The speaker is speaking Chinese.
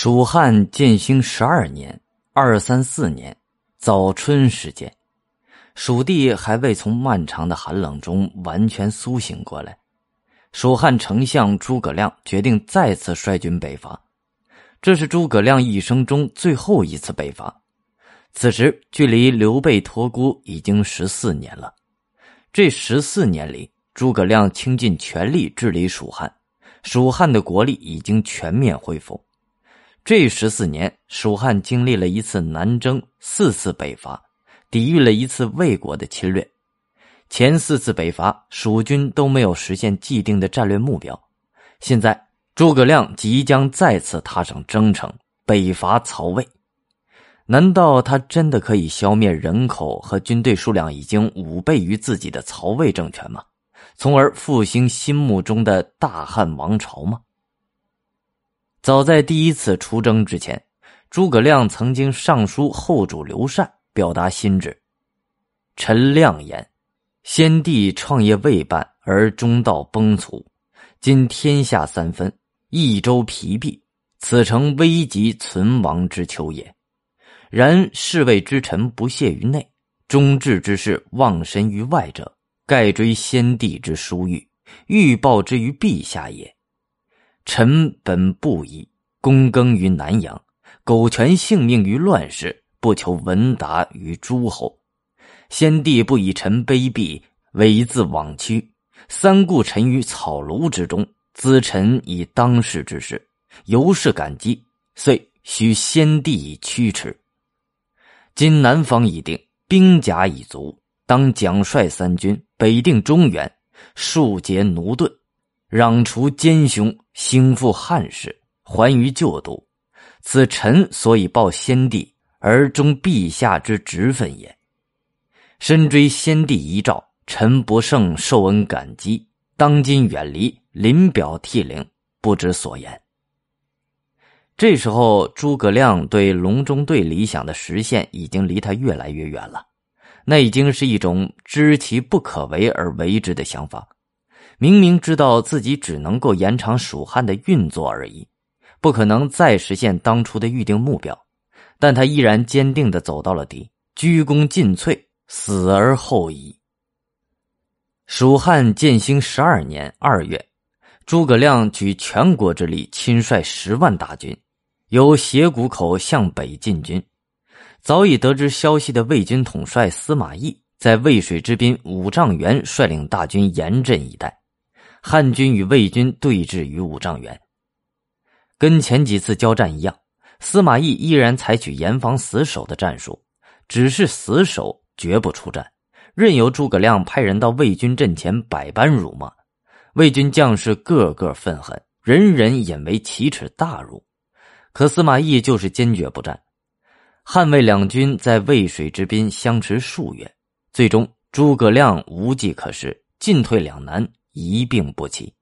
蜀汉建兴十二年（二三四年）早春时节，蜀地还未从漫长的寒冷中完全苏醒过来。蜀汉丞相诸葛亮决定再次率军北伐，这是诸葛亮一生中最后一次北伐。此时距离刘备托孤已经十四年了。这十四年里，诸葛亮倾尽全力治理蜀汉，蜀汉的国力已经全面恢复。这十四年，蜀汉经历了一次南征，四次北伐，抵御了一次魏国的侵略。前四次北伐，蜀军都没有实现既定的战略目标。现在，诸葛亮即将再次踏上征程，北伐曹魏。难道他真的可以消灭人口和军队数量已经五倍于自己的曹魏政权吗？从而复兴心目中的大汉王朝吗？早在第一次出征之前，诸葛亮曾经上书后主刘禅，表达心志。臣亮言：先帝创业未半而中道崩殂，今天下三分，益州疲弊，此诚危急存亡之秋也。然侍卫之臣不懈于内，忠志之士忘身于外者，盖追先帝之殊遇，欲报之于陛下也。臣本不以躬耕于南阳，苟全性命于乱世，不求闻达于诸侯。先帝不以臣卑鄙，猥自枉屈，三顾臣于草庐之中，咨臣以当世之事，由是感激，遂许先帝以驱驰。今南方已定，兵甲已足，当奖率三军，北定中原，庶竭奴钝。攘除奸凶，兴复汉室，还于旧都，此臣所以报先帝而忠陛下之职分也。深追先帝遗诏，臣不胜受恩感激，当今远离，临表涕零，不知所言。这时候，诸葛亮对隆中对理想的实现已经离他越来越远了，那已经是一种知其不可为而为之的想法。明明知道自己只能够延长蜀汉的运作而已，不可能再实现当初的预定目标，但他依然坚定的走到了底，鞠躬尽瘁，死而后已。蜀汉建兴十二年二月，诸葛亮举全国之力亲率十万大军，由斜谷口向北进军。早已得知消息的魏军统帅司马懿，在渭水之滨五丈原率领大军严阵以待。汉军与魏军对峙于五丈原，跟前几次交战一样，司马懿依然采取严防死守的战术，只是死守，绝不出战，任由诸葛亮派人到魏军阵前百般辱骂。魏军将士个个愤恨，人人引为奇耻大辱。可司马懿就是坚决不战。汉魏两军在渭水之滨相持数月，最终诸葛亮无计可施，进退两难。一病不起。